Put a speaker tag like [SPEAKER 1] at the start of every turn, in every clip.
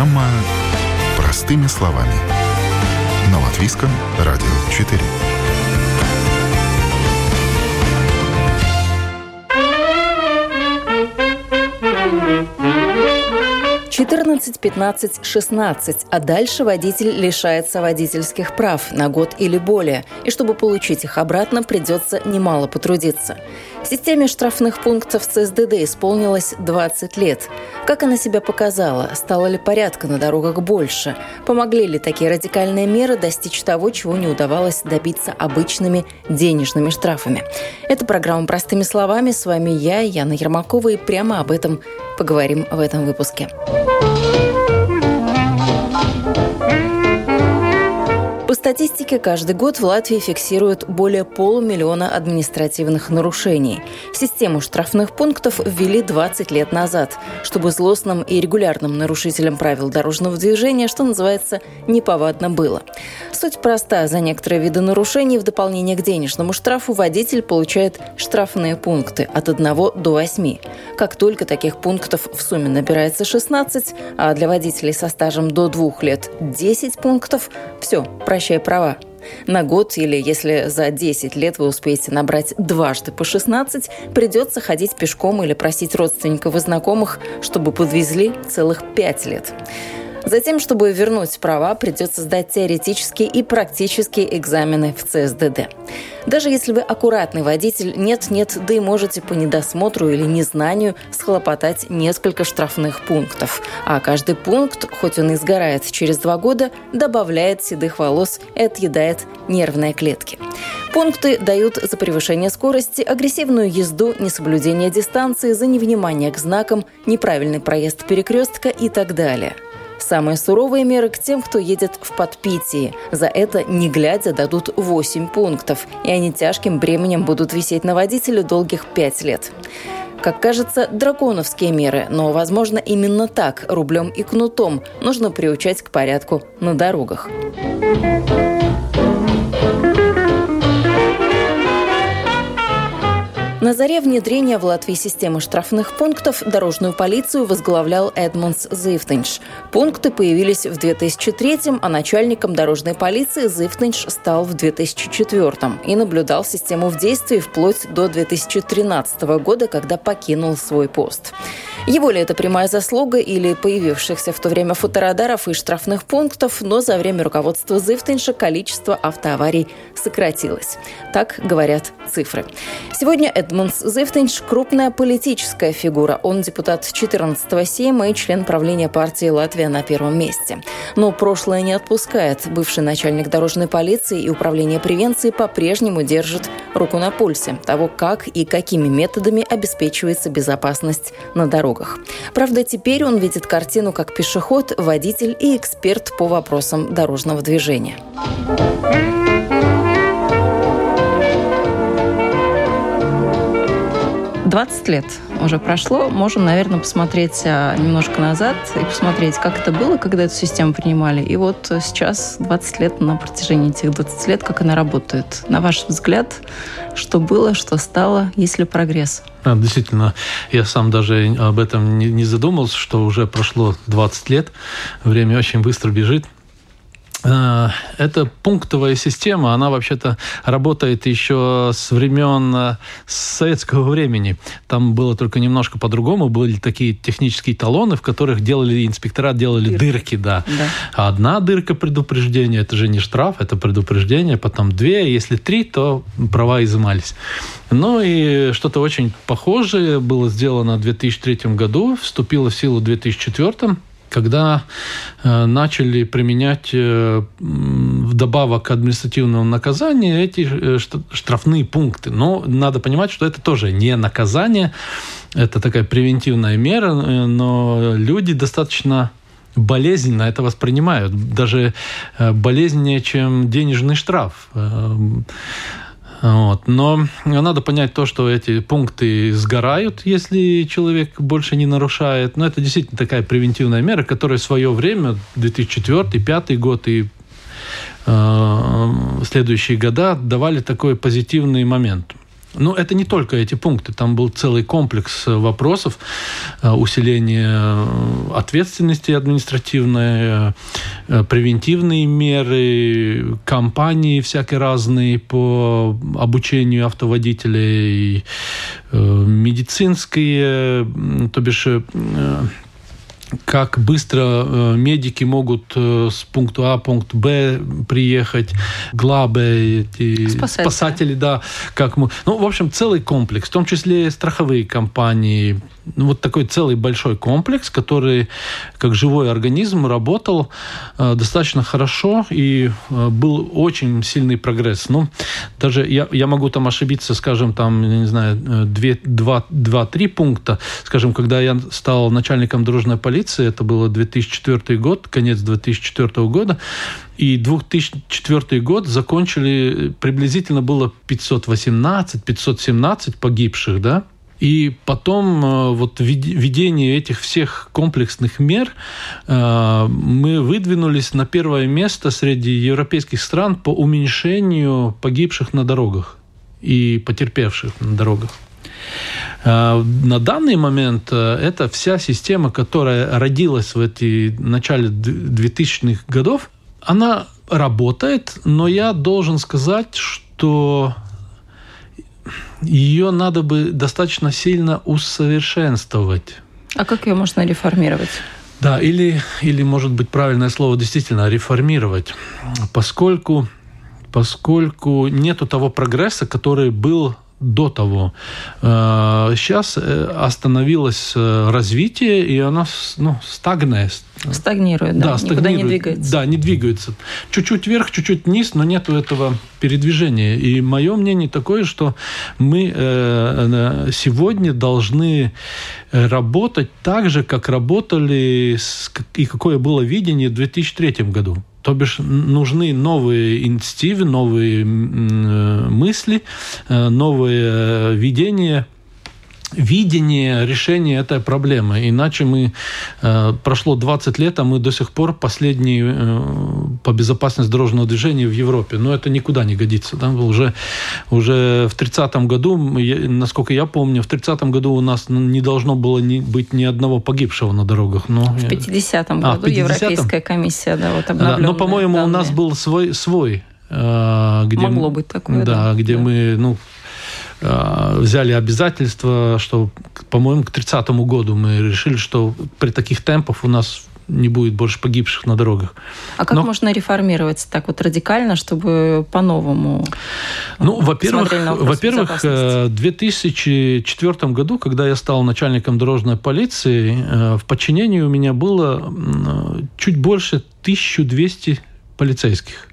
[SPEAKER 1] Программа «Простыми словами». На Латвийском радио 4.
[SPEAKER 2] 14, 15, 16, а дальше водитель лишается водительских прав на год или более, и чтобы получить их обратно, придется немало потрудиться. Системе штрафных пунктов ЦСДД исполнилось 20 лет. Как она себя показала? Стало ли порядка на дорогах больше? Помогли ли такие радикальные меры достичь того, чего не удавалось добиться обычными денежными штрафами? Это программа «Простыми словами». С вами я, Яна Ермакова, и прямо об этом поговорим в этом выпуске. По статистике, каждый год в Латвии фиксируют более полумиллиона административных нарушений. Систему штрафных пунктов ввели 20 лет назад, чтобы злостным и регулярным нарушителям правил дорожного движения, что называется, неповадно было. Суть проста. За некоторые виды нарушений в дополнение к денежному штрафу водитель получает штрафные пункты от 1 до 8. Как только таких пунктов в сумме набирается 16, а для водителей со стажем до 2 лет 10 пунктов, все, прощай права. На год или если за 10 лет вы успеете набрать дважды по 16, придется ходить пешком или просить родственников и знакомых, чтобы подвезли целых 5 лет. Затем, чтобы вернуть права, придется сдать теоретические и практические экзамены в ЦСДД. Даже если вы аккуратный водитель, нет-нет, да и можете по недосмотру или незнанию схлопотать несколько штрафных пунктов. А каждый пункт, хоть он и сгорает через два года, добавляет седых волос и отъедает нервные клетки. Пункты дают за превышение скорости, агрессивную езду, несоблюдение дистанции, за невнимание к знакам, неправильный проезд перекрестка и так далее – Самые суровые меры к тем, кто едет в подпитии. За это, не глядя, дадут 8 пунктов, и они тяжким бременем будут висеть на водителе долгих 5 лет. Как кажется, драконовские меры, но, возможно, именно так, рублем и кнутом, нужно приучать к порядку на дорогах. На заре внедрения в Латвии системы штрафных пунктов дорожную полицию возглавлял Эдмундс Зифтенш. Пункты появились в 2003 а начальником дорожной полиции Зифтенш стал в 2004 и наблюдал систему в действии вплоть до 2013 года, когда покинул свой пост. Его ли это прямая заслуга или появившихся в то время фоторадаров и штрафных пунктов, но за время руководства Зифтенша количество автоаварий сократилось. Так говорят цифры. Сегодня Эдмундс Зифтенш – крупная политическая фигура. Он депутат 14-го Сейма и член правления партии «Латвия» на первом месте. Но прошлое не отпускает. Бывший начальник дорожной полиции и управления превенции по-прежнему держит руку на пульсе того, как и какими методами обеспечивается безопасность на дорогах. Правда, теперь он видит картину как пешеход, водитель и эксперт по вопросам дорожного движения. 20 лет уже прошло. Можем, наверное, посмотреть а, немножко назад и посмотреть, как это было, когда эту систему принимали. И вот сейчас, 20 лет, на протяжении этих 20 лет, как она работает. На ваш взгляд, что было, что стало, есть ли прогресс?
[SPEAKER 3] Да, действительно, я сам даже об этом не задумался, что уже прошло 20 лет. Время очень быстро бежит. Э, эта пунктовая система, она вообще-то работает еще с времен э, советского времени. Там было только немножко по-другому. Были такие технические талоны, в которых делали инспектора делали дырки, дырки да. да. Одна дырка предупреждения, это же не штраф, это предупреждение. Потом две, если три, то права изымались. Ну и что-то очень похожее было сделано в 2003 году, вступило в силу в 2004 когда э, начали применять э, вдобавок к административному наказанию эти э, штрафные пункты. Но надо понимать, что это тоже не наказание, это такая превентивная мера, но люди достаточно болезненно это воспринимают, даже болезненнее, чем денежный штраф. Вот. Но надо понять то, что эти пункты сгорают, если человек больше не нарушает. Но это действительно такая превентивная мера, которая в свое время, 2004-2005 год и э, следующие года давали такой позитивный момент. Но это не только эти пункты, там был целый комплекс вопросов, усиление ответственности административной, превентивные меры, кампании всякие разные по обучению автоводителей, медицинские, то бишь как быстро э, медики могут э, с пункта А в пункт Б приехать, глабы, эти спасатели. спасатели, да, как мы, ну, в общем, целый комплекс, в том числе страховые компании, ну, вот такой целый большой комплекс, который как живой организм работал э, достаточно хорошо и был очень сильный прогресс. Ну, даже я, я могу там ошибиться, скажем, там, не знаю, 2-3 пункта. Скажем, когда я стал начальником дорожной полиции, это было 2004 год, конец 2004 года, и 2004 год закончили, приблизительно было 518-517 погибших, да, и потом э, вот введение этих всех комплексных мер э, мы выдвинулись на первое место среди европейских стран по уменьшению погибших на дорогах и потерпевших на дорогах. Э, на данный момент эта вся система, которая родилась в эти начале 2000-х годов, она работает, но я должен сказать, что ее надо бы достаточно сильно усовершенствовать.
[SPEAKER 2] А как ее можно реформировать?
[SPEAKER 3] Да, или, или может быть правильное слово действительно реформировать, поскольку, поскольку нету того прогресса, который был до того. Сейчас э, э, остановилось э, развитие, и оно ну, стагнает.
[SPEAKER 2] Стагнирует, да, да
[SPEAKER 3] стагнирует,
[SPEAKER 2] никуда не двигается.
[SPEAKER 3] Да, не двигается. Чуть-чуть вверх, чуть-чуть вниз, но нет этого передвижения. И мое мнение такое, что мы сегодня должны работать так же, как работали и какое было видение в 2003 году. То бишь нужны новые инициативы, новые мысли, э, новые видения – видение решения этой проблемы. Иначе мы... Э, прошло 20 лет, а мы до сих пор последние э, по безопасности дорожного движения в Европе. Но это никуда не годится. Да? Уже, уже в 30-м году, насколько я помню, в 30-м году у нас не должно было ни, быть ни одного погибшего на дорогах. Но,
[SPEAKER 2] в 50-м а, году 50 Европейская комиссия да, вот да,
[SPEAKER 3] Но, по-моему, данные. у нас был свой, свой
[SPEAKER 2] э, где Могло быть такое.
[SPEAKER 3] Да, да. где да. мы... Ну, взяли обязательство, что, по-моему, к 30 году мы решили, что при таких темпах у нас не будет больше погибших на дорогах.
[SPEAKER 2] А как Но... можно реформировать так вот радикально, чтобы по-новому?
[SPEAKER 3] Ну, во-первых, во-первых, в 2004 году, когда я стал начальником дорожной полиции, э, в подчинении у меня было чуть больше 1200 полицейских.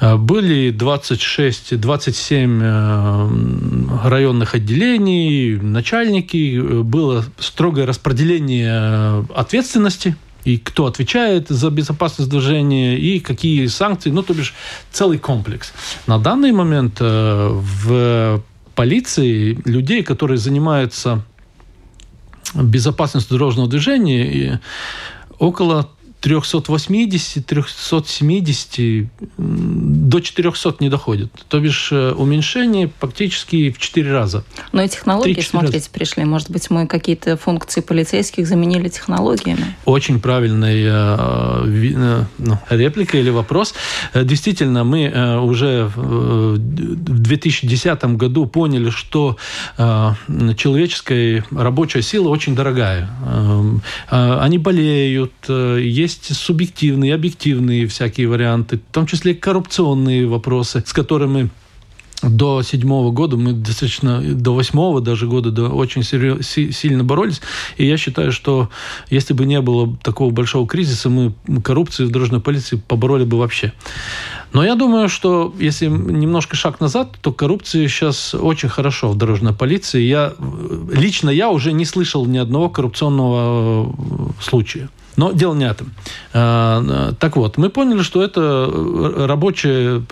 [SPEAKER 3] Э, были 26, 27 э, районных отделений, начальники, э, было строгое распределение ответственности, и кто отвечает за безопасность движения, и какие санкции, ну, то бишь целый комплекс. На данный момент в полиции людей, которые занимаются безопасностью дорожного движения, около 380-370 до 400 не доходит. То бишь э, уменьшение практически в 4 раза.
[SPEAKER 2] Но и технологии, смотрите, раза. пришли. Может быть, мы какие-то функции полицейских заменили технологиями?
[SPEAKER 3] Очень правильная э, э, ну, реплика или вопрос. Действительно, мы уже в 2010 году поняли, что человеческая рабочая сила очень дорогая. Они болеют, есть есть субъективные, объективные всякие варианты, в том числе коррупционные вопросы, с которыми до седьмого года мы достаточно, до восьмого даже года до, очень серьез, сильно боролись. И я считаю, что если бы не было такого большого кризиса, мы коррупцию в дорожной полиции побороли бы вообще. Но я думаю, что если немножко шаг назад, то коррупция сейчас очень хорошо в дорожной полиции. Я, лично я уже не слышал ни одного коррупционного э, случая. Но дело не этом. А, так вот, мы поняли, что это рабочая,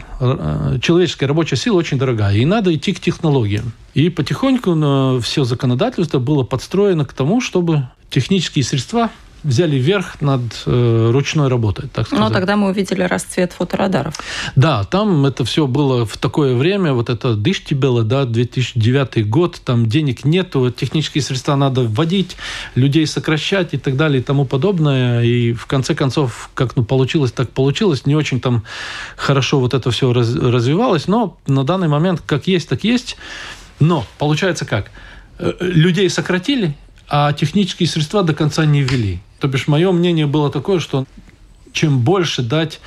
[SPEAKER 3] человеческая рабочая сила очень дорогая, и надо идти к технологиям. И потихоньку все законодательство было подстроено к тому, чтобы технические средства взяли верх над э, ручной работой, так сказать.
[SPEAKER 2] Но тогда мы увидели расцвет фоторадаров.
[SPEAKER 3] Да, там это все было в такое время, вот это Дыштибело, да, 2009 год, там денег нету, технические средства надо вводить, людей сокращать и так далее и тому подобное. И в конце концов, как ну, получилось, так получилось. Не очень там хорошо вот это все раз, развивалось, но на данный момент как есть, так есть. Но получается как? Э, людей сократили, а технические средства до конца не ввели. То бишь, мое мнение было такое, что чем больше дать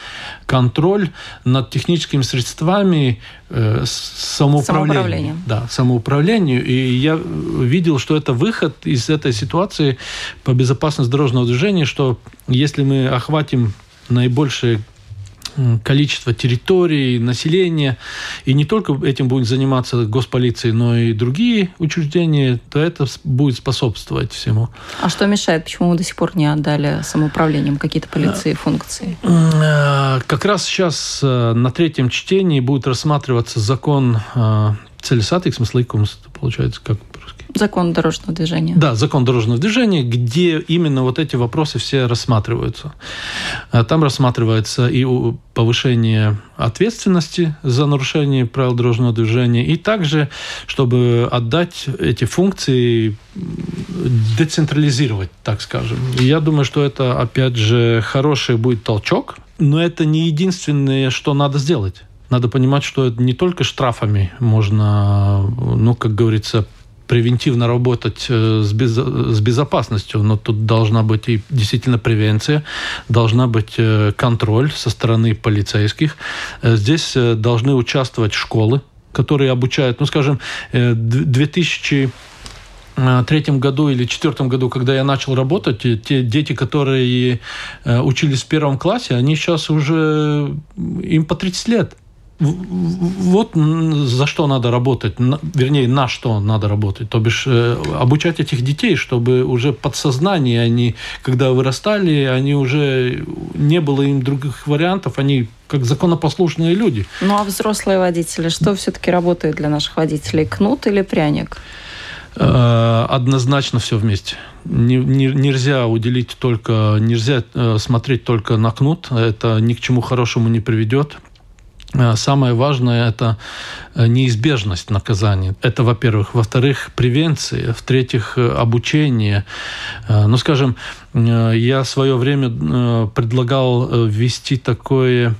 [SPEAKER 3] контроль над техническими средствами э, самоуправлению. Да, самоуправлению. И я видел, что это выход из этой ситуации по безопасности дорожного движения, что если мы охватим наибольшее количество территорий, населения, и не только этим будет заниматься госполиция, но и другие учреждения, то это будет способствовать всему.
[SPEAKER 2] А что мешает? Почему мы до сих пор не отдали самоуправлением какие-то полиции функции?
[SPEAKER 3] Э, как раз сейчас э, на третьем чтении будет рассматриваться закон э, целесатый, смысл получается, как
[SPEAKER 2] Закон дорожного движения.
[SPEAKER 3] Да, закон дорожного движения, где именно вот эти вопросы все рассматриваются. А там рассматривается и повышение ответственности за нарушение правил дорожного движения, и также, чтобы отдать эти функции, децентрализировать, так скажем. Я думаю, что это, опять же, хороший будет толчок, но это не единственное, что надо сделать. Надо понимать, что не только штрафами можно, ну, как говорится, превентивно работать э, с, без, с безопасностью, но тут должна быть и действительно превенция, должна быть э, контроль со стороны полицейских. Э, здесь должны участвовать школы, которые обучают, ну, скажем, 2000 третьем году или четвертом году, когда я начал работать, те дети, которые учились в первом классе, они сейчас уже им по 30 лет вот за что надо работать, вернее, на что надо работать. То бишь, э, обучать этих детей, чтобы уже подсознание, они, когда вырастали, они уже не было им других вариантов, они как законопослушные люди.
[SPEAKER 2] Ну а взрослые водители, что все-таки работает для наших водителей, кнут или пряник?
[SPEAKER 3] Э, однозначно все вместе. Не, не, нельзя уделить только, нельзя э, смотреть только на кнут, это ни к чему хорошему не приведет. Э, самое важное – это э, неизбежность наказания. Это, во-первых. Во-вторых, превенция. В-третьих, э, обучение. Ну, скажем, я в свое время предлагал ввести такое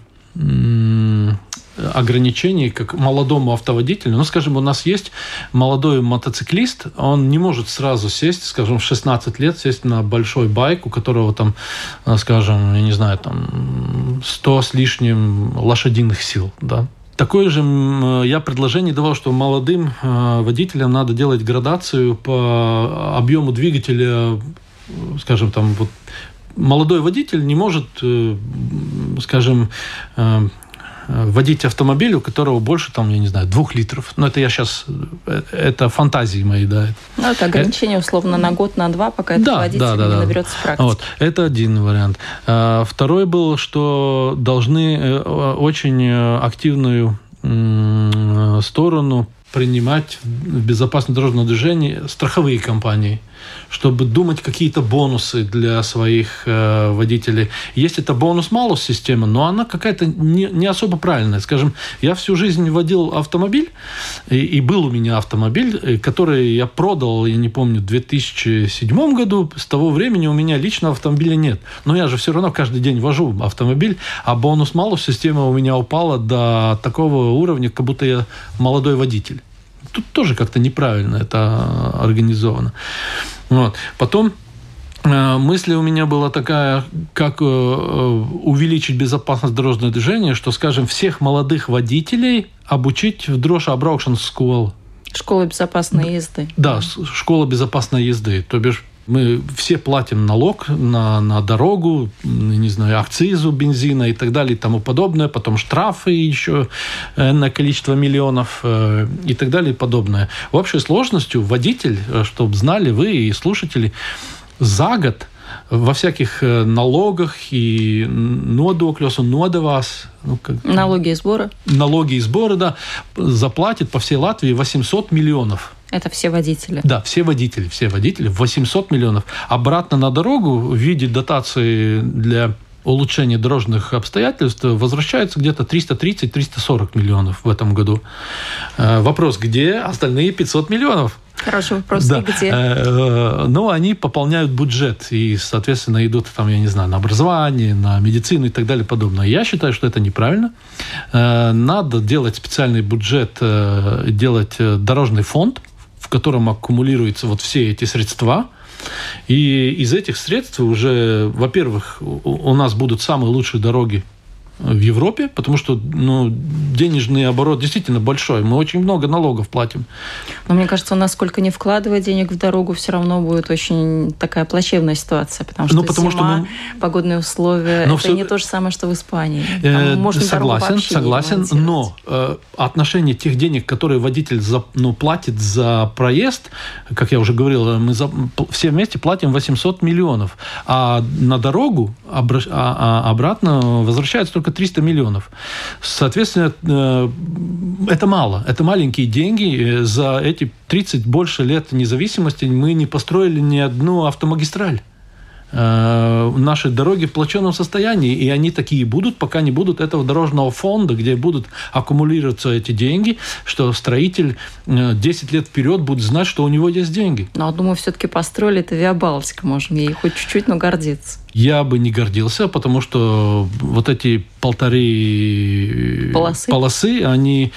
[SPEAKER 3] ограничений, как молодому автоводителю. Ну, скажем, у нас есть молодой мотоциклист, он не может сразу сесть, скажем, в 16 лет сесть на большой байк, у которого там, э, скажем, я не знаю, там 100 с лишним лошадиных сил, да. Такое же я предложение давал, что молодым э, водителям надо делать градацию по объему двигателя, скажем, там вот молодой водитель не может, э, скажем, Э, водить автомобиль, у которого больше, там, я не знаю, двух литров. Но это я сейчас, э, это фантазии мои, да.
[SPEAKER 2] Ну, это ограничение, условно, на год, на два, пока да, этот водитель да, да, не наберется практики.
[SPEAKER 3] Вот, это один вариант. А, второй был, что должны э, очень активную сторону принимать в безопасном дорожном движении страховые компании – чтобы думать какие-то бонусы для своих э, водителей. Есть это бонус-малус система, но она какая-то не, не особо правильная. Скажем, я всю жизнь водил автомобиль, и, и был у меня автомобиль, э, который я продал, я не помню, в 2007 году. С того времени у меня личного автомобиля нет. Но я же все равно каждый день вожу автомобиль, а бонус-малус система у меня упала до такого уровня, как будто я молодой водитель. Тут тоже как-то неправильно это организовано. Вот. Потом э, мысль у меня была такая, как э, э, увеличить безопасность дорожного движения, что, скажем, всех молодых водителей обучить в Drošas braukšanas skola.
[SPEAKER 2] Школа безопасной езды.
[SPEAKER 3] Да, школа безопасной езды. То бишь мы все платим налог на, на дорогу, не знаю, акцизу бензина и так далее и тому подобное, потом штрафы еще на количество миллионов э, и так далее и подобное. В общей сложности водитель, э, чтобы знали вы и слушатели, за год во всяких э, налогах и нодоклёсу, нодовас.
[SPEAKER 2] Ну, как, налоги и сборы.
[SPEAKER 3] Налоги и сборы, да, заплатит по всей Латвии 800 миллионов
[SPEAKER 2] Это все водители?
[SPEAKER 3] Да, все водители, все водители, 800 миллионов. Обратно на дорогу в виде дотации для улучшения дорожных обстоятельств возвращается где-то 330-340 миллионов в этом году. Э, вопрос, где остальные 500 миллионов?
[SPEAKER 2] Хороший вопрос.
[SPEAKER 3] Да.
[SPEAKER 2] И где? Э,
[SPEAKER 3] э, ну, они пополняют бюджет и, соответственно, идут там, я не знаю, на образование, на медицину и так далее подобное. Я считаю, что это неправильно. Надо делать специальный бюджет, делать дорожный фонд, котором аккумулируются вот все эти средства – и из этих средств уже, во-первых, у нас будут самые лучшие дороги в Европе, потому что ну, денежный оборот действительно большой. Мы очень много налогов платим.
[SPEAKER 2] Но мне кажется, у нас сколько не вкладывая денег в дорогу, все равно будет очень такая плачевная ситуация, потому что, ну, потому зима, что мы... погодные условия, но это все... не то же самое, что в Испании.
[SPEAKER 3] Там э, можно согласен, согласен, но э, отношение тех денег, которые водитель за, ну, платит за проезд, как я уже говорил, мы за, все вместе платим 800 миллионов, а на дорогу обра... а, а обратно возвращается только только 300 миллионов. Соответственно, э, это мало. Это маленькие деньги. Э, за эти 30 больше лет независимости мы не построили ни одну автомагистраль. Э, наши дороги в плачевном состоянии, и они такие будут, пока не будут этого дорожного фонда, где будут аккумулироваться эти деньги, что строитель 10 лет вперед будет знать, что у него есть деньги.
[SPEAKER 2] Но, думаю, все-таки построили это Виа Балтика, можем ей хоть чуть-чуть, но гордиться.
[SPEAKER 3] Я бы не гордился, потому что вот эти полторы полосы, полосы они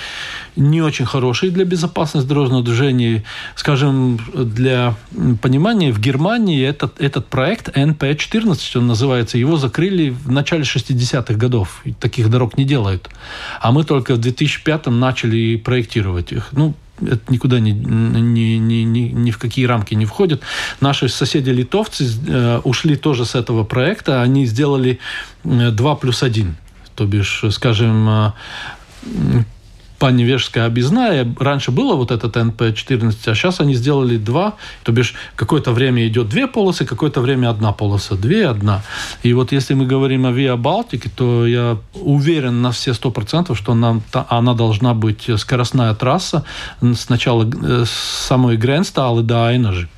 [SPEAKER 3] не очень хорошие для безопасности дорожного движения. Скажем, для понимания, в Германии этот, этот проект НП-14, он называется, его закрыли в начале 60-х годов. Таких дорог не делают. А мы только в 2005 начали проектировать их. Ну, это никуда ни, ни, ни, ни, ни в какие рамки не входит. Наши соседи-литовцы э, ушли тоже с этого проекта. Они сделали 2 э, плюс 1. То бишь, скажем, э, Паневежская объездная. Раньше было вот этот НП-14, а сейчас они сделали два. То бишь, какое-то время идет две полосы, какое-то время одна полоса. Две, одна. И вот если мы говорим о Виа Балтике, то я уверен на все сто процентов, что нам, она должна быть скоростная трасса сначала с самой Гренсталы до Айнажи.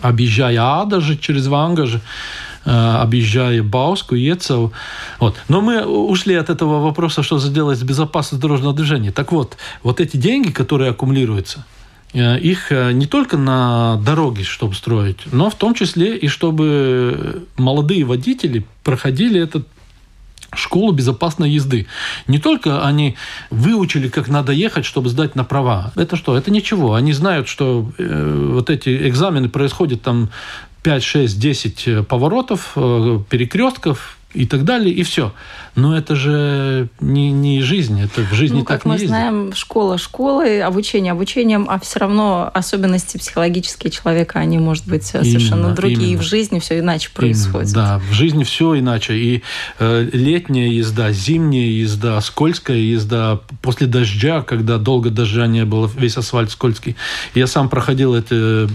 [SPEAKER 3] Объезжая Адажи через Вангажи, Э, объезжая Бауску, Ецел. Вот. Но мы ушли от этого вопроса, что сделать с безопасностью дорожного движения. Так вот, вот эти деньги, которые аккумулируются, э, их э, не только на дороги, чтобы строить, но в том числе и чтобы молодые водители проходили этот школу безопасной езды. Не только они выучили, как надо ехать, чтобы сдать на права. Это что? Это ничего. Они знают, что э, вот эти экзамены происходят там 5, 6, 10 поворотов, э, перекрестков и так далее, и все. Но это же не, не жизнь, это в жизни ну, так
[SPEAKER 2] не
[SPEAKER 3] мы ездит.
[SPEAKER 2] знаем, школа школы, обучение обучением, а все равно особенности психологические человека, они, может быть, именно, совершенно другие. Именно. В жизни все иначе происходит.
[SPEAKER 3] Именно, да, в жизни все иначе. И э, летняя езда, зимняя езда, скользкая езда, после дождя, когда долго дождя не было, весь асфальт скользкий. Я сам проходил эту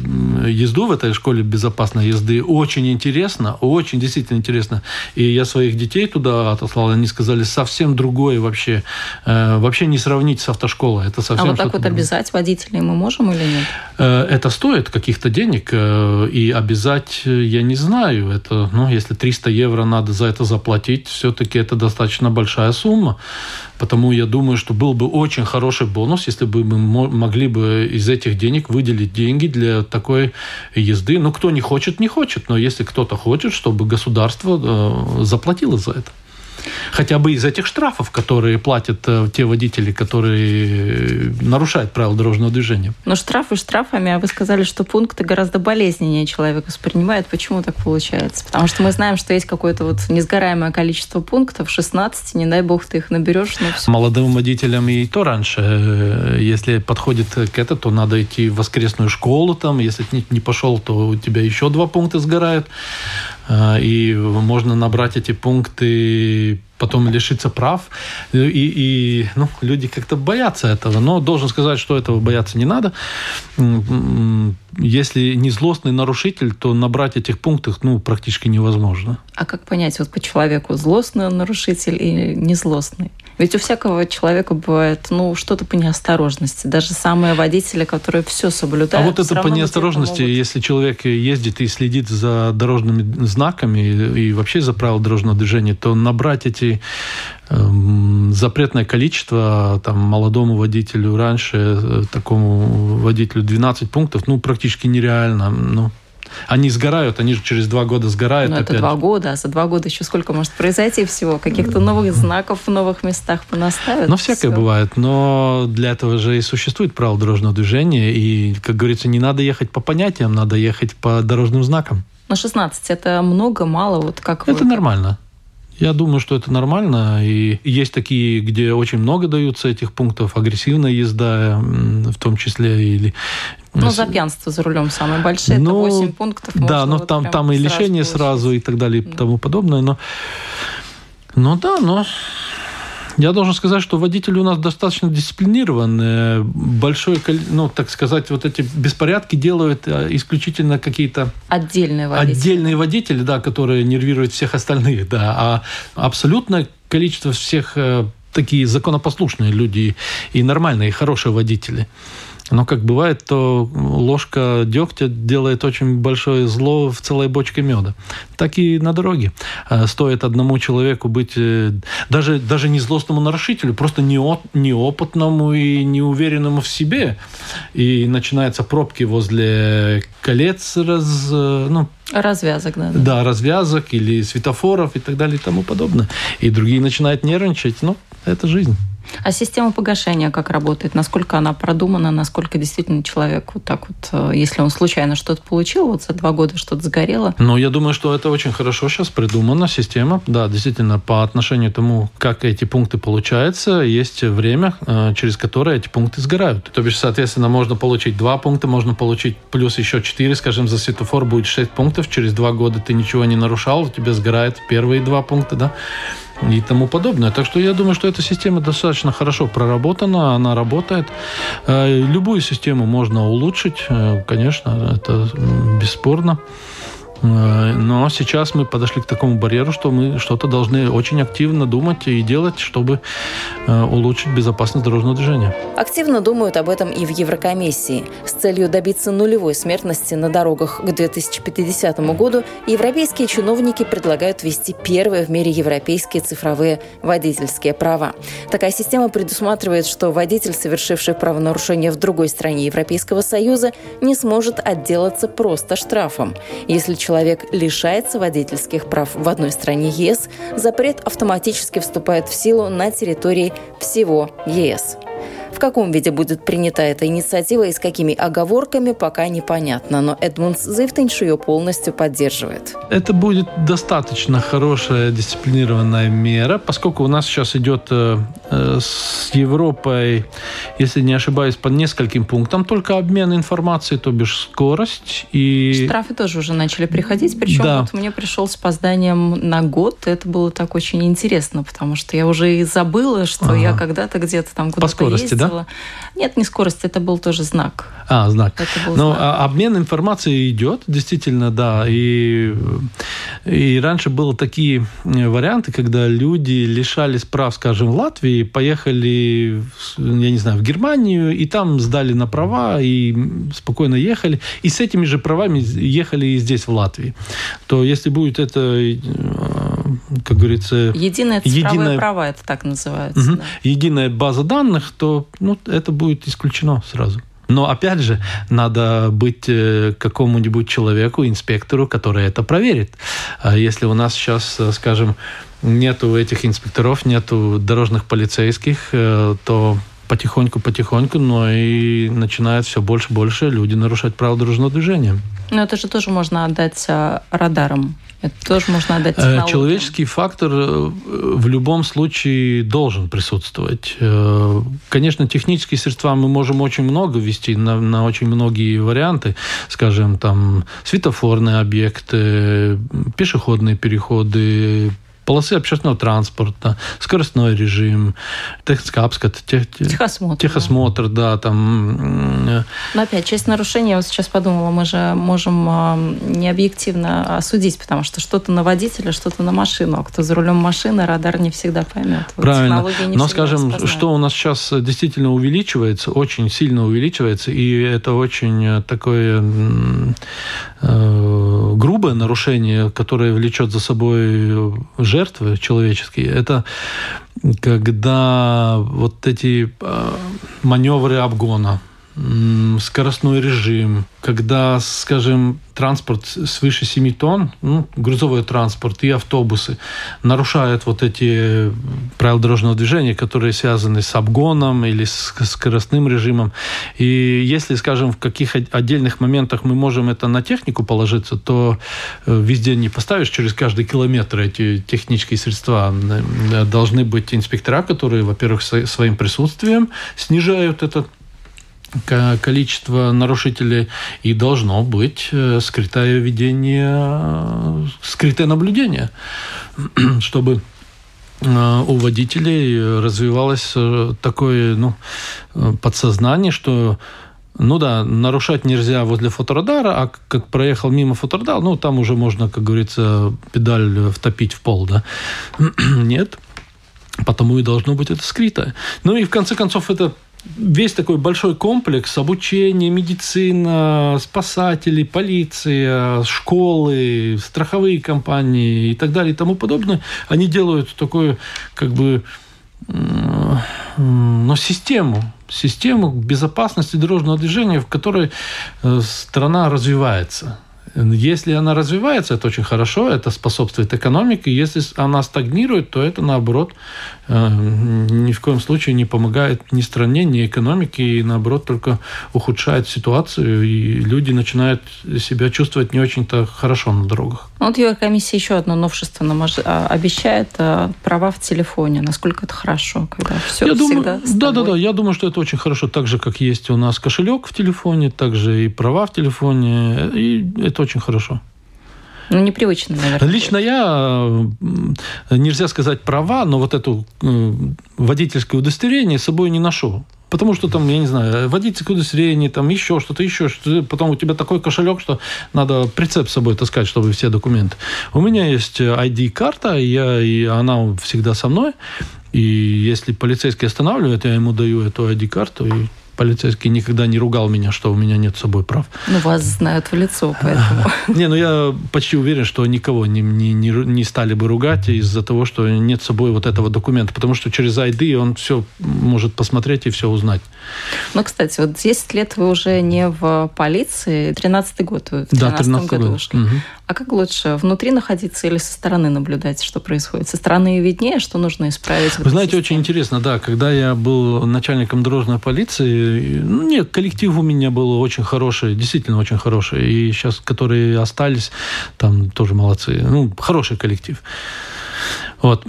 [SPEAKER 3] езду в этой школе безопасной езды. Очень интересно, очень действительно интересно. И я своих детей туда отослал, они сказали совсем другое вообще. Э, вообще не сравнить с автошколой. Это совсем
[SPEAKER 2] а вот так вот другое. обязать водителей мы можем или нет?
[SPEAKER 3] Э, это стоит каких-то денег. Э, и обязать я не знаю. Это, ну, если 300 евро надо за это заплатить, все-таки это достаточно большая сумма. Потому я думаю, что был бы очень хороший бонус, если бы мы могли бы из этих денег выделить деньги для такой езды. Ну, кто не хочет, не хочет. Но если кто-то хочет, чтобы государство заплатило за это. Хотя бы из этих штрафов, которые платят э, те водители, которые нарушают правила дорожного движения.
[SPEAKER 2] Но штрафы штрафами, а вы сказали, что пункты гораздо болезненнее человек воспринимает. Почему так получается? Потому что мы знаем, что есть какое-то вот несгораемое количество пунктов, 16, не дай бог ты их наберешь. Но все.
[SPEAKER 3] Молодым водителям и то раньше. Э, если подходит к это, то надо идти в воскресную школу, там, если не пошел, то у тебя еще два пункта сгорают. А, и можно набрать эти пункты, потом лишиться прав. И, и ну, люди как-то боятся этого. Но должен сказать, что этого бояться не надо. Если не злостный нарушитель, то набрать этих пунктов ну, практически невозможно.
[SPEAKER 2] А как понять вот по человеку, злостный он нарушитель или не злостный? Ведь у всякого человека бывает, ну, что-то по неосторожности. Даже самые водители, которые все соблюдают.
[SPEAKER 3] А вот это по неосторожности, если человек ездит и следит за дорожными знаками и вообще за правила дорожного движения, то набрать эти эм, запретное количество там, молодому водителю раньше, э, такому водителю 12 пунктов, ну, практически нереально. Ну, они сгорают, они же через два года сгорают.
[SPEAKER 2] Но это два года, а за два года еще сколько может произойти всего? Каких-то новых знаков в новых местах понаставят?
[SPEAKER 3] Ну, всякое все. бывает, но для этого же и существует правила дорожного движения, и, как говорится, не надо ехать по понятиям, надо ехать по дорожным знакам.
[SPEAKER 2] На 16 это много, мало, вот как
[SPEAKER 3] Это вы... нормально. Я думаю, что это нормально. И есть такие, где очень много даются этих пунктов. Агрессивная езда, в том числе, или
[SPEAKER 2] ну, за пьянство за рулем самые большие, ну, это 8 пунктов.
[SPEAKER 3] Да, но вот там, там и лишение сразу, и так далее, и тому подобное. Но, ну да, но я должен сказать, что водители у нас достаточно дисциплинированные. Большой, ну, так сказать, вот эти беспорядки делают э, исключительно какие-то...
[SPEAKER 2] Отдельные водители.
[SPEAKER 3] Отдельные водители, да, которые нервируют всех остальных, да. А абсолютное количество всех э, такие законопослушные люди и нормальные, хорошие водители – но как бывает, то ложка дегтя делает очень большое зло в целой бочке меда. Так и на дороге. А, стоит одному человеку быть э, даже, даже не злостному нарушителю, просто неопытному и неуверенному в себе. И начинаются пробки возле колец, раз, э, ну,
[SPEAKER 2] Развязок, да.
[SPEAKER 3] Да, развязок или светофоров и так далее и тому подобное. И другие начинают нервничать. Ну, это жизнь.
[SPEAKER 2] А система погашения как работает? Насколько она продумана? Насколько действительно человек вот так вот, э, если он случайно что-то получил, вот за два года что-то сгорело?
[SPEAKER 3] Ну, я думаю, что это очень хорошо сейчас придумана система. Да, действительно, по отношению к тому, как эти пункты получаются, есть время, э, через которое эти пункты сгорают. То бишь, соответственно, можно получить два пункта, можно получить плюс еще четыре, скажем, за светофор будет шесть пунктов, через два года ты ничего не нарушал, у тебя сгорает первые два пункта, да и тому подобное. Так что я думаю, что эта система достаточно хорошо проработана, она работает. Э, любую систему можно улучшить, э, конечно, это бесспорно. Э, но сейчас мы подошли к такому барьеру, что мы что-то должны очень активно думать и делать, чтобы э, улучшить безопасность дорожного движения.
[SPEAKER 2] Активно думают об этом и в Еврокомиссии. С целью добиться нулевой смертности на дорогах к 2050 году европейские чиновники предлагают ввести первые в мире европейские цифровые водительские права. Такая система предусматривает, что водитель, совершивший правонарушение в другой стране Европейского Союза, не сможет отделаться просто штрафом. Если человек человек лишается водительских прав в одной стране ЕС, запрет автоматически вступает в силу на территории всего ЕС. В каком виде будет принята эта инициатива и с какими оговорками, пока непонятно, но Эдмунд Зифтенш ее полностью поддерживает.
[SPEAKER 3] Это будет достаточно хорошая дисциплинированная мера, поскольку у нас сейчас идет э, э, с Европой, если не ошибаюсь, по нескольким пунктам только обмен информацией, то бишь скорость и...
[SPEAKER 2] Штрафы тоже уже начали приходить, причем да. вот мне пришел с опозданием на год, это было так очень интересно, потому что я уже и забыла, что ага. я когда-то где-то там куда-то
[SPEAKER 3] По скорости,
[SPEAKER 2] ездила,
[SPEAKER 3] да?
[SPEAKER 2] было. Нет, не скорость, это был тоже знак.
[SPEAKER 3] А, знак. Знак. А, обмен информацией идет, действительно, да. И, и раньше были такие э, варианты, когда люди лишались прав, скажем, в Латвии, поехали, я не знаю, в Германию, и там сдали на права, и спокойно ехали. И с этими же правами ехали и здесь, в Латвии. То если будет это э, как говорится...
[SPEAKER 2] Единая цифровые единая... права, это так называется. Угу.
[SPEAKER 3] Да. Единая база данных, то ну, это будет исключено сразу. Но опять же, надо быть э, какому-нибудь человеку, инспектору, который это проверит. А если у нас сейчас, э, скажем, нету этих инспекторов, нету дорожных полицейских, э, то потихоньку-потихоньку, но и начинает все больше и больше люди нарушать правила дорожного движения.
[SPEAKER 2] Но это же тоже можно отдать радарам это тоже можно отдать
[SPEAKER 3] э, технологиям. Человеческий фактор э, в любом случае должен присутствовать. Э, конечно, технические средства мы можем очень много ввести на, на очень многие варианты. Скажем, там светофорные объекты, пешеходные переходы, полосы общественного транспорта, скоростной режим, техскапскат, тех,
[SPEAKER 4] техосмотр,
[SPEAKER 3] техосмотр да. да, там.
[SPEAKER 4] Но опять, часть нарушений, я вот сейчас подумала, мы же можем а, не объективно осудить, потому что что-то на водителя, что-то на машину, а кто за рулем машины, радар не всегда поймет.
[SPEAKER 3] Вот Правильно. Но скажем, распознает. что у нас сейчас действительно увеличивается, очень сильно увеличивается, и это очень такое э, грубое нарушение, которое влечет за собой жертвы человеческие, это когда вот эти э, маневры обгона, скоростной режим, когда, скажем, транспорт свыше 7 тонн, ну, грузовой транспорт и автобусы нарушают вот эти правила дорожного движения, которые связаны с обгоном или с скоростным режимом. И если, скажем, в каких отдельных моментах мы можем это на технику положиться, то э, везде не поставишь через каждый километр эти технические средства. Должны быть инспектора, которые, во-первых, своим присутствием снижают этот количество нарушителей и должно быть э, скрытое ведение, скрытое наблюдение, чтобы э, у водителей развивалось э, такое ну, подсознание, что ну да, нарушать нельзя возле фоторадара, а как проехал мимо фоторадара, ну там уже можно, как говорится, педаль втопить в пол, да. Нет, потому и должно быть это скрыто. Ну и в конце концов это весь такой большой комплекс обучения, медицина, спасатели, полиция, школы, страховые компании и так далее и тому подобное, они делают такую как бы но систему, систему безопасности дорожного движения, в которой э, страна развивается. Если она развивается, это очень хорошо, это способствует экономике. Если она стагнирует, то это, наоборот, ни в коем случае не помогает ни стране, ни экономике, и, наоборот, только ухудшает ситуацию, и люди начинают себя чувствовать не очень-то хорошо на дорогах.
[SPEAKER 4] Ну, вот Еврокомиссия еще одно новшество нам а, обещает э, права в телефоне. Насколько это хорошо, когда все я
[SPEAKER 3] всегда думаю, Да, да, да. Я думаю, что это очень хорошо. Так же, как есть у нас кошелек в телефоне, так же и права в телефоне. И это очень хорошо.
[SPEAKER 4] Ну, непривычно, наверное.
[SPEAKER 3] Лично я, нельзя сказать права, но вот эту водительское удостоверение с собой не ношу. Потому что там, я не знаю, водительское удостоверение, там еще что-то, еще что-то. Потом у тебя такой кошелек, что надо прицеп с собой таскать, чтобы все документы. У меня есть ID-карта, я, и она всегда со мной. И если полицейский останавливает, я ему даю эту ID-карту, и полицейский никогда не ругал меня, что у меня нет с собой прав.
[SPEAKER 4] Ну, вас знают в лицо, поэтому...
[SPEAKER 3] Не, ну я почти уверен, что никого не, не, не, не стали бы ругать из-за того, что нет с собой вот этого документа, потому что через ID он все может посмотреть и все узнать.
[SPEAKER 4] Ну, кстати, вот 10 лет вы уже не в полиции, 13 год вы в 13 да, 13 году год. ушли. Угу. А как лучше, внутри находиться или со стороны наблюдать, что происходит? Со стороны виднее, что нужно исправить?
[SPEAKER 3] Вы знаете, системе? очень интересно, да, когда я был начальником дорожной полиции, ну, нет, коллектив у меня был очень хороший, действительно очень хороший, и сейчас, которые остались, там тоже молодцы, ну, хороший коллектив. Вот.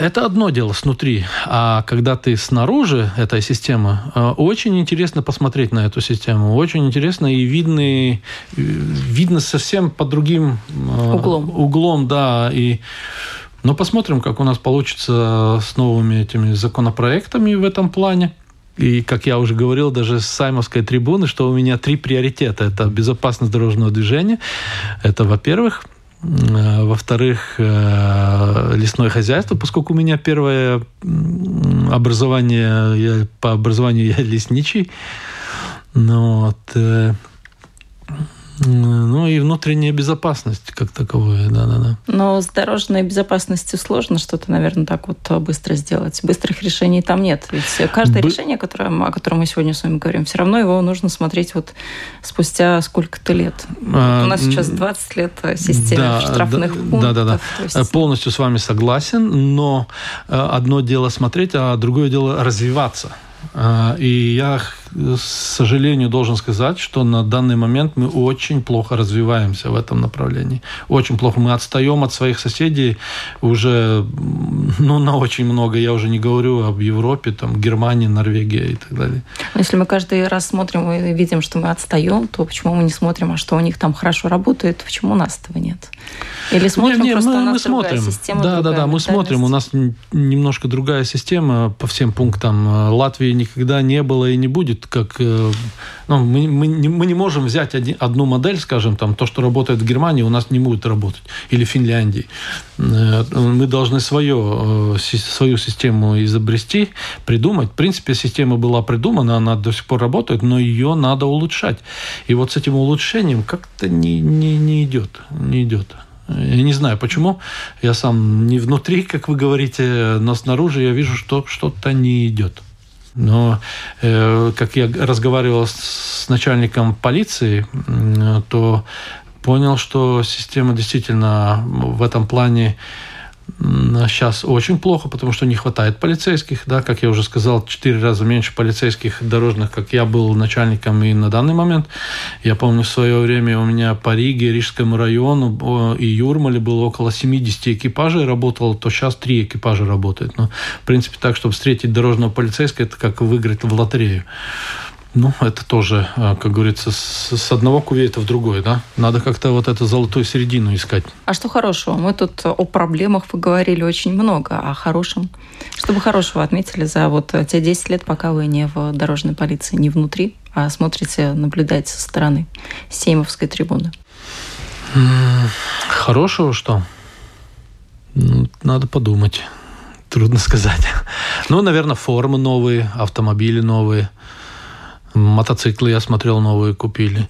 [SPEAKER 3] Это одно дело снутри. А когда ты снаружи этой системы, э, очень интересно посмотреть на эту систему. Очень интересно и видно, э, видно совсем под другим
[SPEAKER 4] э, углом.
[SPEAKER 3] углом да. И но посмотрим, как у нас получится с новыми этими законопроектами в этом плане. И, как я уже говорил, даже с Саймовской трибуны, что у меня три приоритета. Это безопасность дорожного движения. Это, во-первых, во-вторых, э, лесное хозяйство, поскольку у меня первое образование, я, по образованию я лесничий. Ну, вот, э, ну и внутренняя безопасность как таковая, да-да-да.
[SPEAKER 4] Но с дорожной безопасностью сложно что-то, наверное, так вот быстро сделать. Быстрых решений там нет. Ведь каждое Бы... решение, которое, о котором мы сегодня с вами говорим, все равно его нужно смотреть вот спустя сколько-то лет. А, у нас сейчас 20 лет системы да, штрафных да, пунктов. Да-да-да.
[SPEAKER 3] Есть... Полностью с вами согласен, но э, одно дело смотреть, а другое дело развиваться и я, сожалению, должен сказать, что на данный момент мы очень плохо развиваемся в этом направлении. Очень плохо. Мы отстаем от своих соседей уже ну, на очень много. Я уже не говорю об Европе, там, Германии, Норвегии и так далее.
[SPEAKER 2] Но если мы каждый раз смотрим и видим, что мы отстаем, то почему мы не смотрим, а что у них там хорошо работает, почему у нас этого нет? Или смотрим
[SPEAKER 3] не, не,
[SPEAKER 2] просто
[SPEAKER 3] мы,
[SPEAKER 2] у нас
[SPEAKER 3] мы смотрим.
[SPEAKER 2] система,
[SPEAKER 3] да, да, да, мы смотрим. У нас немножко другая система по всем пунктам. Латвии никогда не было и не будет, как э, ну, мы, мы, не, мы не можем взять один, одну модель, скажем, там, то, что работает в Германии, у нас не будет работать, или в Финляндии. Э, мы должны свое, э, свою систему изобрести, придумать. В принципе, система была придумана, она до сих пор работает, но ее надо улучшать. И вот с этим улучшением как-то не, не, не идет, не идет. Я не знаю почему. Я сам не внутри, как вы говорите, но снаружи я вижу, что что-то не идет. Но, э, как я разговаривал с начальником полиции, то понял, что система действительно в этом плане сейчас очень плохо, потому что не хватает полицейских, да, как я уже сказал, четыре раза меньше полицейских дорожных, как я был начальником и на данный момент. Я помню, в свое время у меня по Риге, Рижскому району и Юрмале было около 70 экипажей работало, то сейчас три экипажа работает. Но, в принципе, так, чтобы встретить дорожного полицейского, это как выиграть в лотерею. Ну, это тоже, а, как говорится, с, с одного кувейта в другой, да? Надо как-то вот эту золотую середину искать.
[SPEAKER 2] А что хорошего? Мы тут о проблемах поговорили очень много, о хорошем? Что бы хорошего отметили за вот те 10 лет, пока вы не в дорожной полиции, не внутри, а смотрите, наблюдаете со стороны Сеймовской трибуны?
[SPEAKER 3] Хорошего что? Ну, надо подумать. Трудно сказать. Ну, наверное, формы новые, автомобили новые – Мотоциклы, я смотрел, новые купили.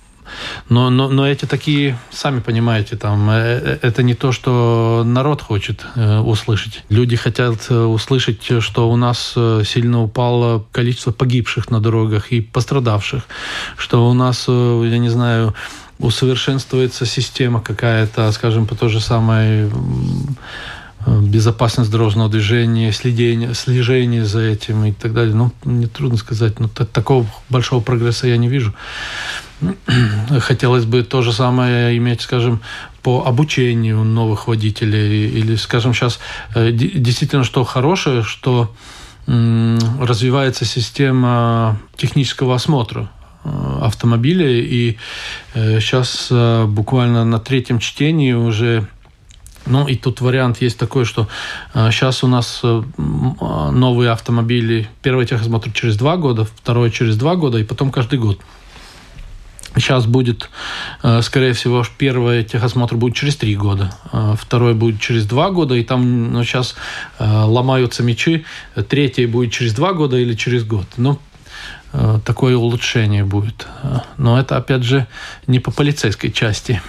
[SPEAKER 3] Но, но, но эти такие, сами понимаете, там, э, э, это не то, что народ хочет э, услышать. Люди хотят услышать, что у нас сильно упало количество погибших на дорогах и пострадавших, что у нас, я не знаю, усовершенствуется система какая-то, скажем, по той же самой безопасность дорожного движения, следение, слежение за этим и так далее. Ну, мне трудно сказать, но такого большого прогресса я не вижу. Хотелось бы то же самое иметь, скажем, по обучению новых водителей. Или, скажем, сейчас э, действительно что хорошее, что развивается система технического осмотра э, автомобилей. И сейчас э, буквально на третьем чтении уже ну и тут вариант есть такой, что э, сейчас у нас э, новые автомобили, первый техосмотр через два года, второй через два года, и потом каждый год. Сейчас будет, э, скорее всего, первый техосмотр будет через три года, э, второй будет через два года, и там ну, сейчас э, ломаются мечи, третий будет через два года или через год. Ну, Э, такое улучшение будет. Но это, опять же, не по полицейской части.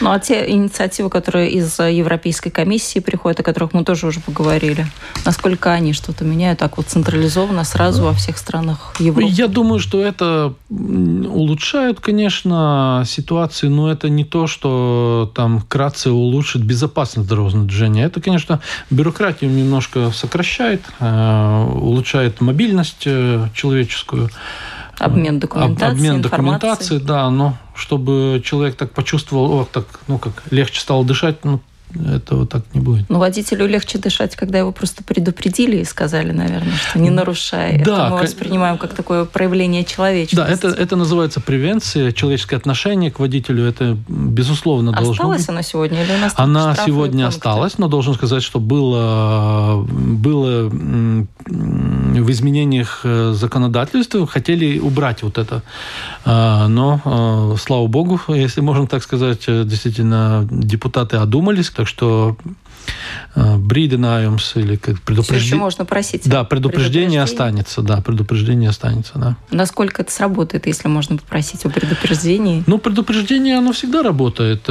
[SPEAKER 2] Ну, а те инициативы, которые из Европейской комиссии приходят, о которых мы тоже уже поговорили, насколько они что-то меняют так вот централизованно сразу во всех странах Европы?
[SPEAKER 3] Я думаю, что это улучшают, конечно, ситуацию, но это не то, что там кратце улучшит безопасность дорожного движения. Это, конечно, бюрократию немножко сокращает, э, улучшает мобильность э, человеческую.
[SPEAKER 2] Обмен документацией,
[SPEAKER 3] Обмен документацией, да, но чтобы человек так почувствовал, о, так, ну как, легче стало дышать, ну, этого так не будет.
[SPEAKER 2] Но водителю легче дышать, когда его просто предупредили и сказали, наверное, что не нарушай.
[SPEAKER 3] Да,
[SPEAKER 2] это мы воспринимаем как такое проявление человечности.
[SPEAKER 3] Да, это, это называется превенция, человеческое отношение к водителю. Это, безусловно,
[SPEAKER 2] Осталось
[SPEAKER 3] должно быть.
[SPEAKER 2] она сегодня или у нас
[SPEAKER 3] Она сегодня осталась, но должен сказать, что было, было в изменениях э, законодательства, хотели убрать вот это. А, но, э, слава богу, если можно так сказать, э, действительно, депутаты одумались, так что бридинājums или как
[SPEAKER 2] предупреждение. можно просить.
[SPEAKER 3] Да, предупреждение, предупреждение останется, да, предупреждение останется, да.
[SPEAKER 2] Насколько это сработает, если можно попросить о предупреждении?
[SPEAKER 3] Ну, предупреждение, оно всегда работает.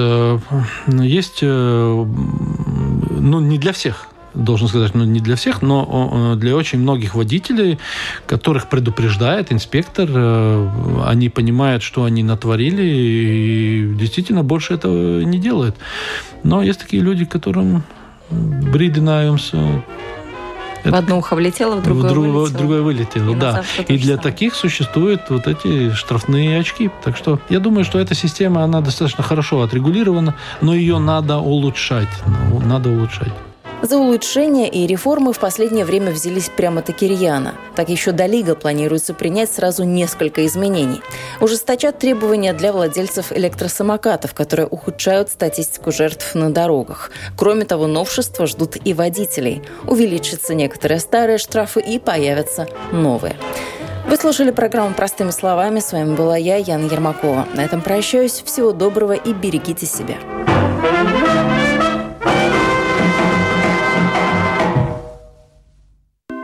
[SPEAKER 3] Есть, ну, не для всех должен сказать, ну, не для всех, но для очень многих водителей, которых предупреждает инспектор, э, они понимают, что они натворили, и действительно больше этого не делают. Но есть такие люди, которым бридинājums
[SPEAKER 2] В одно ухо влетело, в другое, в другое вылетело.
[SPEAKER 3] Другое вылетело, и да. И для самое. таких существуют вот эти штрафные очки. Так что я думаю, что эта система, она достаточно хорошо отрегулирована, но ее надо улучшать. Надо улучшать.
[SPEAKER 2] За улучшения и реформы в последнее время взялись прямо-таки рьяно. Так еще до Лига планируется принять сразу несколько изменений. Ужесточат требования для владельцев электросамокатов, которые ухудшают статистику жертв на дорогах. Кроме того, новшества ждут и водителей. Увеличатся некоторые старые штрафы и появятся новые. Вы слушали программу «Простыми словами». С вами была я, Яна Ермакова. На этом прощаюсь. Всего доброго и берегите себя.